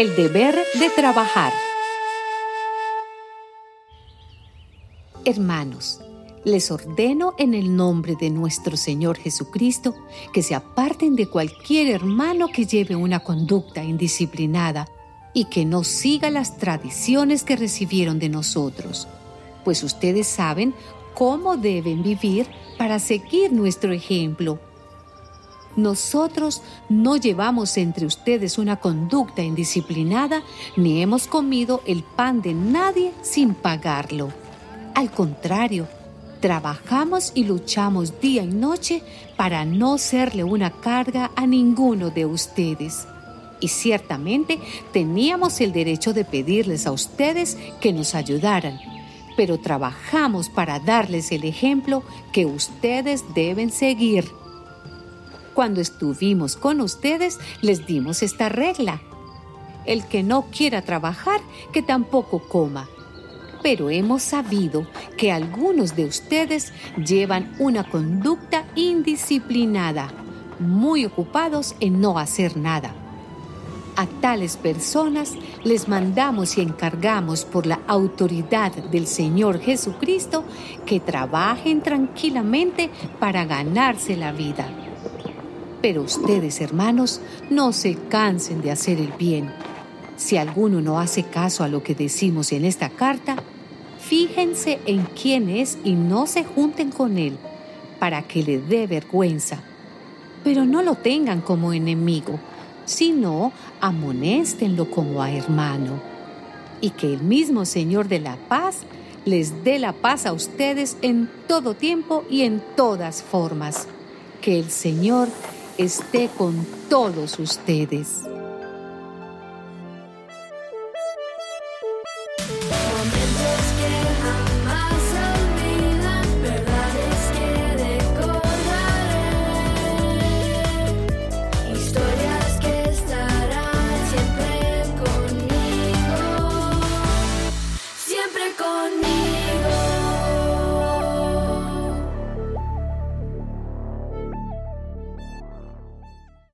El deber de trabajar. Hermanos, les ordeno en el nombre de nuestro Señor Jesucristo que se aparten de cualquier hermano que lleve una conducta indisciplinada y que no siga las tradiciones que recibieron de nosotros, pues ustedes saben cómo deben vivir para seguir nuestro ejemplo. Nosotros no llevamos entre ustedes una conducta indisciplinada ni hemos comido el pan de nadie sin pagarlo. Al contrario, trabajamos y luchamos día y noche para no serle una carga a ninguno de ustedes. Y ciertamente teníamos el derecho de pedirles a ustedes que nos ayudaran, pero trabajamos para darles el ejemplo que ustedes deben seguir. Cuando estuvimos con ustedes les dimos esta regla. El que no quiera trabajar, que tampoco coma pero hemos sabido que algunos de ustedes llevan una conducta indisciplinada, muy ocupados en no hacer nada. A tales personas les mandamos y encargamos por la autoridad del Señor Jesucristo que trabajen tranquilamente para ganarse la vida. Pero ustedes, hermanos, no se cansen de hacer el bien si alguno no hace caso a lo que decimos en esta carta, fíjense en quién es y no se junten con él, para que le dé vergüenza. Pero no lo tengan como enemigo, sino amonéstenlo como a hermano. Y que el mismo Señor de la paz les dé la paz a ustedes en todo tiempo y en todas formas. Que el Señor esté con todos ustedes.